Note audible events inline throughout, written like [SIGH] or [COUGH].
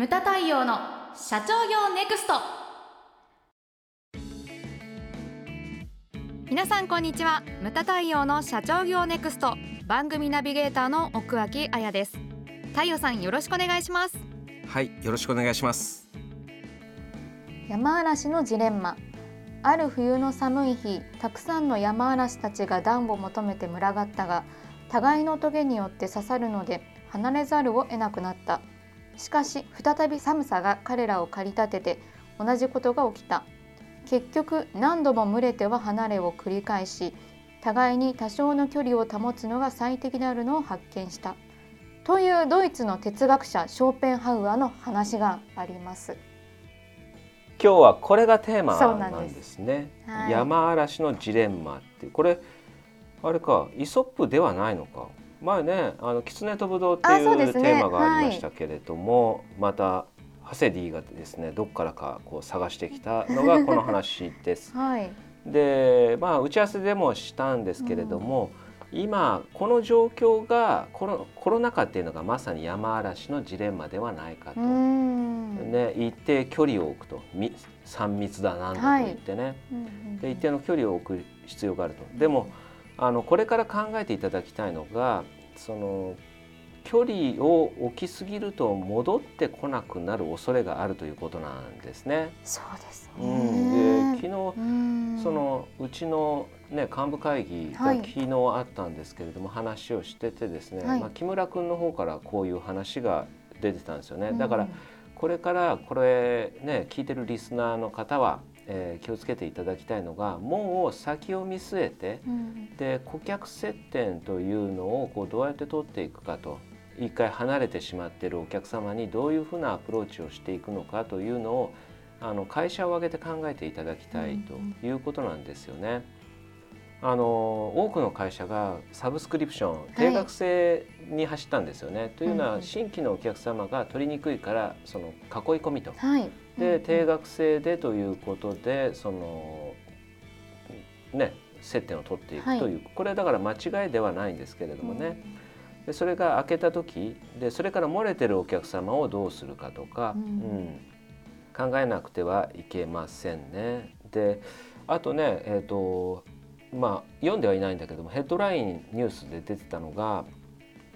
ムタ太陽の社長業ネクスト。皆さんこんにちは。ムタ太陽の社長業ネクスト。番組ナビゲーターの奥脇彩です。太陽さんよろしくお願いします。はいよろしくお願いします。山嵐のジレンマ。ある冬の寒い日たくさんの山嵐たちが暖を求めて群がったが互いの棘によって刺さるので離れざるを得なくなったしかし再び寒さが彼らを駆り立てて同じことが起きた。結局何度も群れては離れを繰り返し互いに多少の距離を保つのが最適であるのを発見した。というドイツの哲学者ショーペンハウアーの話があります。今日はこれがテーマなんです。ね、はい、山嵐のジレンマってこれあれかイソップではないのか前ねあの狐とぶどうっていう、テーマがありましたけれども、はい、またハセディがですねどっからかこう探してきたのがこの話です。[LAUGHS] はい、でまあ打ち合わせでもしたんですけれども、うん、今この状況がコロコロナ禍っていうのがまさに山嵐のジレンマではないかと、ね、一定距離を置くと3密だなんだと言ってね、はい、で一定の距離を置く必要があると。でも、あのこれから考えていただきたいのがその距離を置きすぎると戻ってこなくなる恐れがあるということなんですね。そうですね、うん、で昨日そのうちの、ね、幹部会議が昨日あったんですけれども、はい、話をしててですね、はい、まあ、木村君の方からこういう話が出てたんですよね。だからこれからこれね聞いてるリスナーの方はえー、気をつけていただきたいのがもう先を見据えて、うん、で顧客接点というのをこうどうやって取っていくかと一回離れてしまっているお客様にどういうふうなアプローチをしていくのかというのをあの会社を挙げて考えていただきたいということなんですよね。あの多くの会社がサブスクリプション定額制に走ったんですよね。はい、というのは新規のお客様が取りにくいからその囲い込みと、はい、で定額制でということでそのね接点を取っていくという、はい、これだから間違いではないんですけれどもね、でそれが開けた時でそれから漏れてるお客様をどうするかとか、うん、うん、考えなくてはいけませんね。であとねえっ、ー、とまあ読んではいないんだけどもヘッドラインニュースで出てたのが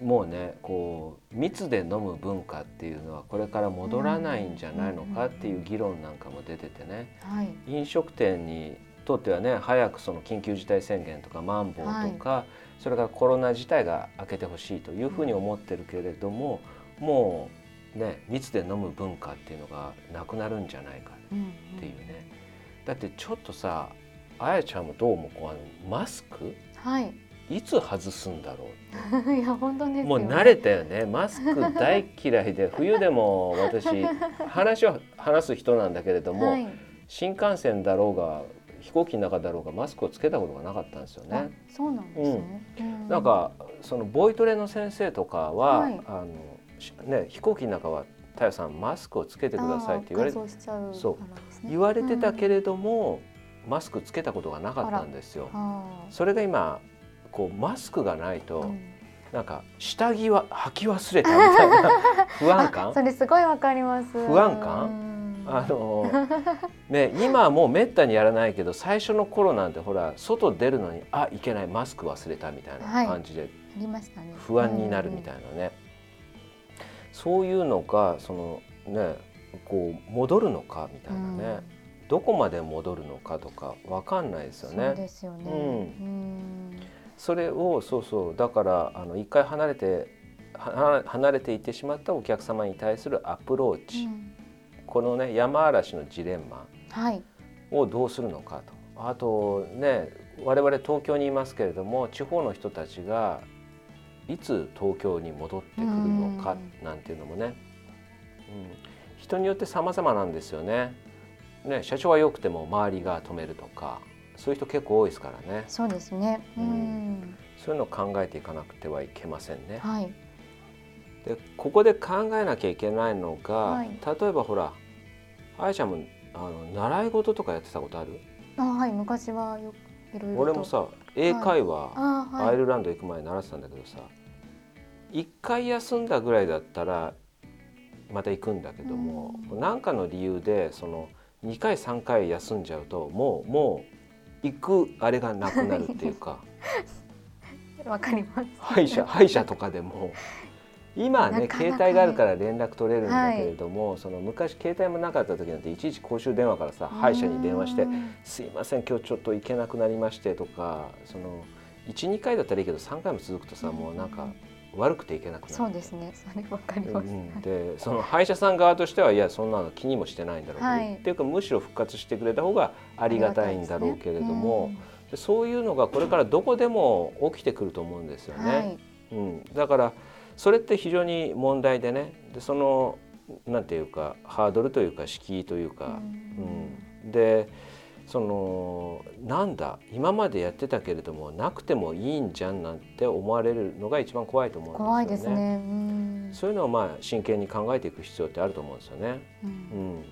もうねこう密で飲む文化っていうのはこれから戻らないんじゃないのかっていう議論なんかも出ててね、はい、飲食店にとってはね早くその緊急事態宣言とかマンボウとか、はい、それからコロナ自体が明けてほしいというふうに思ってるけれども、もうね密で飲む文化っていうのがなくなるんじゃないかっていうね。だってちょっとさあやちゃんもどう思う？あのマスク、はい、いつ外すんだろう [LAUGHS] いや本当です、ね、もう慣れたよね。マスク大嫌いで冬でも私話を話す人なんだけれども、はい、新幹線だろうが飛行機の中だろうがマスクをつけたことがなかったんですよね。そうなんですね。うん、なんかそのボイトレの先生とかは、はい、あのね飛行機の中は太陽さんマスクをつけてくださいって言われて、そう、言われてたけれども、うん、マスクつけたことがなかったんですよ。それが今こうマスクがないと、うん、なんか下着は履き忘れたみたいな不安感？[LAUGHS] それすごいわかります。不安感？あのね今はもうめったにやらないけど最初の頃なんてほら外出るのにあいけないマスク忘れたみたいな感じで、不安になるみたいなね、そういうのがそのねこう戻るのかみたいなね、どこまで戻るのかとかわかんないですよね。そうですよね、うん。それをそうそうだからあの一回離れて離れていってしまったお客様に対するアプローチ、うん、このね山嵐のジレンマをどうするのかと、はい、あとね我々東京にいますけれども地方の人たちがいつ東京に戻ってくるのかなんていうのもね、うん、人によって様々なんですよね。ね社長は良くても周りが止めるとかそういう人結構多いですからね。そうですね。うん、そういうのを考えていかなくてはいけませんね。はい。でここで考えなきゃいけないのが、はい、例えばほら、あやちゃんもあの習い事とかやってたことある？あはい昔はよいろいろ俺もさ英会話、はい、アイルランド行く前に習ってたんだけどさ、一回休んだぐらいだったらまた行くんだけども何、うん、かの理由でその2回3回休んじゃうともうもう行くあれがなくなるっていうか。[LAUGHS] わかります。歯医者歯医者とかでも。今はね携帯があるから連絡取れるんだけれども、はい、その昔携帯もなかった時なんていちいち公衆電話からさ歯医者に電話して「すいません今日ちょっと行けなくなりまして」とかその12回だったらいいけど3回も続くとさもうなんか悪くていけなくなる。そうですね。それわかります、うん、でその歯医者さん側としてはいやそんなの気にもしてないんだろうはい、っていうかむしろ復活してくれた方がありがたいんだろうけれども、ね。うん、そういうのがこれからどこでも起きてくると思うんですよね。はい、うん、だからそれって非常に問題でね。でそのなんていうかハードルというか敷居というか、うん、でそのなんだ今までやってたけれどもなくてもいいんじゃんなんて思われるのが一番怖いと思うんですよね。怖いですね、うん、そういうのをまあ真剣に考えていく必要ってあると思うんですよね。うん、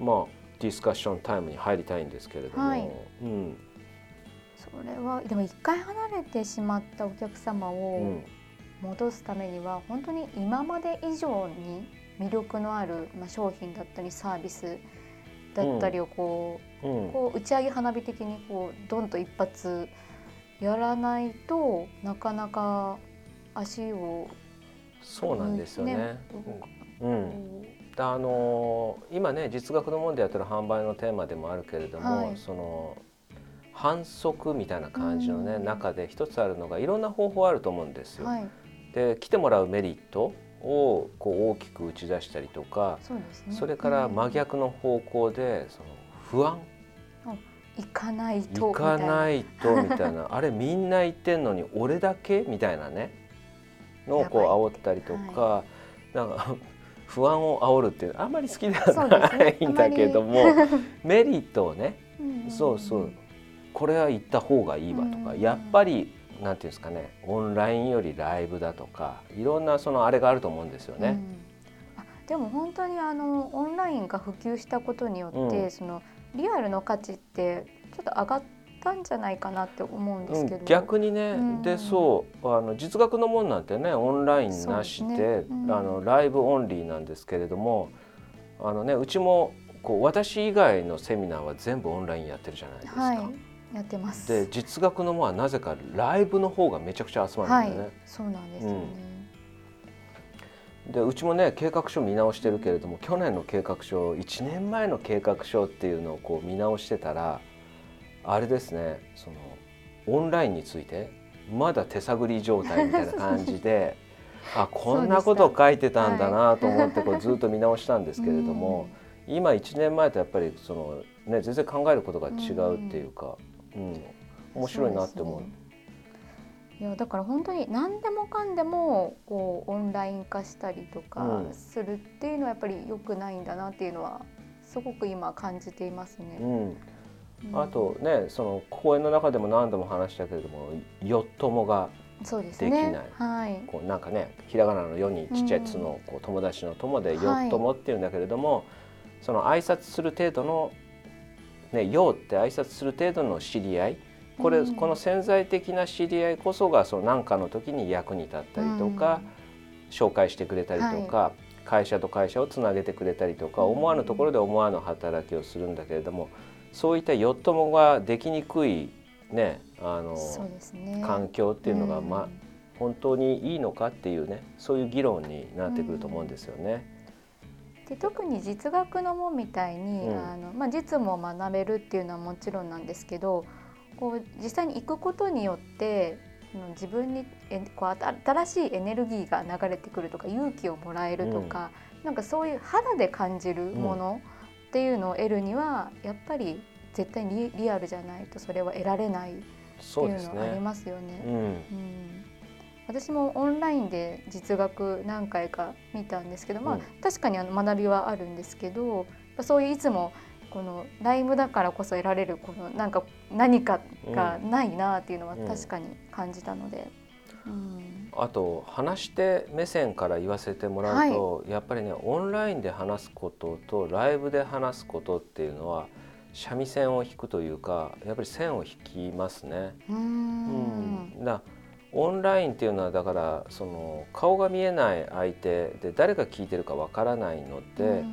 うん、まあディスカッションタイムに入りたいんですけれども、はい、うん、それはでも一回離れてしまったお客様を戻すためには、本当に今まで以上に魅力のある、まあ、商品だったりサービスだったりをこううん、こう打ち上げ花火的にこうドンと一発やらないとなかなか足をそうなんですよね。ねうん、あのー、今ね実学の門でやってる販売のテーマでもあるけれども、はい、その反則みたいな感じのね、うん、中で一つあるのがいろんな方法あると思うんですよ。はい、で来てもらうメリットをこう大きく打ち出したりとかそ、ね,、れから真逆の方向でその不安。行かないと行かないとみたいな。あれみんな言ってんのに俺だけみたいなね。のをこう煽ったりとか、はい、なんか不安を煽るっていうあんまり好きではないんだけども、ね、[LAUGHS] [LAUGHS] メリットをね、うん、そうそう。これは行った方がいいわとか、うん、やっぱりなんていうんですかねオンラインよりライブだとかいろんなそのあれがあると思うんですよね。うん、でも本当にあのオンラインが普及したことによって、うん、そのリアルの価値ってちょっと上がったんじゃないかなって思うんですけど、うん、逆にね、うん、でそうあの実学のもんなんてねオンラインなしで、ね、あのライブオンリーなんですけれどもあのねうちもこう私以外のセミナーは全部オンラインやってるじゃないですか。はいやってます。で実学のもはなぜかライブの方がめちゃくちゃ集まるんだよね、はい、そうなんですよね、うん、でうちもね計画書見直してるけれども去年の計画書1年前の計画書っていうのをこう見直してたらあれですねそのオンラインについてまだ手探り状態みたいな感じで [LAUGHS] あこんなこと書いてたんだなと思ってこうずっと見直したんですけれども、今1年前とやっぱりその、ね、全然考えることが違うっていうか。うん、面白いなって思う。いやだから本当に何でもかんでもこうオンライン化したりとかするっていうのはやっぱり良くないんだなっていうのはすごく今感じていますね。うん。あとねその公演の中でも何度も話したけれどもよっともができない、ね、はい、こうなんかねひらがなの「よ」にちっちゃい「つ」のこう友達の「友」で「よっとも」っていうんだけれども、はい、その挨拶する程度のね、ようって挨拶する程度の知り合いこれ、うん、この潜在的な知り合いこそがその何かの時に役に立ったりとか、うん、紹介してくれたりとか、はい、会社と会社をつなげてくれたりとか、思わぬところで思わぬ働きをするんだけれどもそういったよっともができにくい、ね、あの、ね、環境っていうのが、まあ、本当にいいのかっていうねそういう議論になってくると思うんですよね。で特に実学の門みたいに、うん、あのまあ、実務を学べるっていうのはもちろんなんですけどこう実際に行くことによって自分にえこう新しいエネルギーが流れてくるとか勇気をもらえるとか、うん、なんかそういう肌で感じるものっていうのを得るには、やっぱり絶対にリアルじゃないとそれは得られないっていうのはありますよね。うね。うん、うん私もオンラインで実学何回か見たんですけど、まあ、確かにあの学びはあるんですけどそういういつもこのライブだからこそ得られるこのなんか何かがないなっていうのは確かに感じたので。うん、あと話し手目線から言わせてもらうと、はい、やっぱりねオンラインで話すこととライブで話すことっていうのは三味線を弾くというかやっぱり線を引きますね。うん、うん、だオンラインっていうのはだからその顔が見えない相手で誰が聞いてるかわからないので、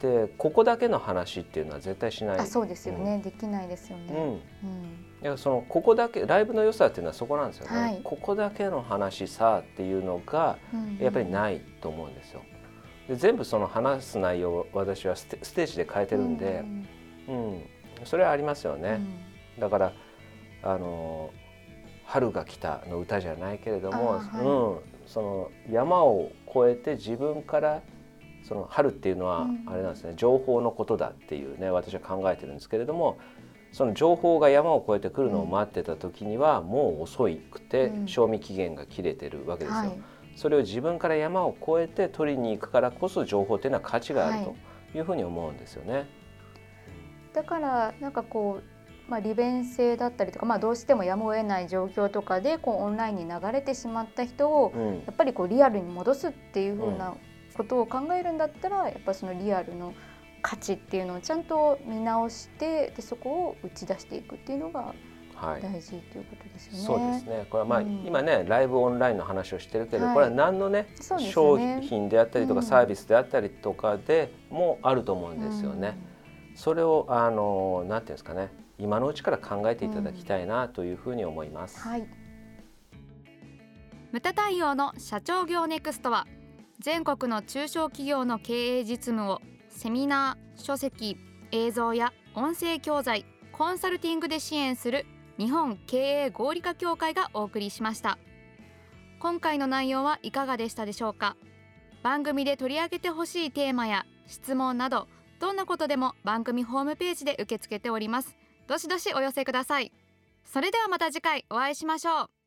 でここだけの話っていうのは絶対しない。あそうですよね、うん、できないですよね。うん。うん、いやそのここだけライブの良さっていうのはそこなんですよね。はい、ここだけの話さっていうのがやっぱりないと思うんですよ。で全部その話す内容を私はステージで変えてるんで、うん、うん、それはありますよね。だからあの春が来たの歌じゃないけれども、はい、うん、その山を越えて自分からその春っていうのはあれなんですね、うん、情報のことだっていうね私は考えてるんですけれどもその情報が山を越えてくるのを待ってた時にはもう遅くて賞味期限が切れてるわけですよ。はい、それを自分から山を越えて取りに行くからこそ情報っていうのは価値があるとい。うふうに思うんですよね。はい、だからなんかこうまあ、利便性だったりとか、まあ、どうしてもやむを得ない状況とかでこうオンラインに流れてしまった人を、やっぱりこうリアルに戻すっていうふうなことを考えるんだったらやっぱそのリアルの価値っていうのをちゃんと見直してでそこを打ち出していくっていうのが大事ということですよね。そうですね。これはまあ、うん、今ねライブオンラインの話をしてるけど、はい、これは何のね、ね、商品であったりとか、サービスであったりとかでもあると思うんですよね。うん、それをあのなんていうんですかね今のうちから考えていただきたいなというふうに思います。はい。ムタ対応の社長業ネクストは全国の中小企業の経営実務をセミナー、書籍、映像や音声教材、コンサルティングで支援する日本経営合理化協会がお送りしました今回の内容はいかがでしたでしょうか？番組で取り上げてほしいテーマや質問などどんなことでも番組ホームページで受け付けておりますどしどしお寄せください。それではまた次回お会いしましょう。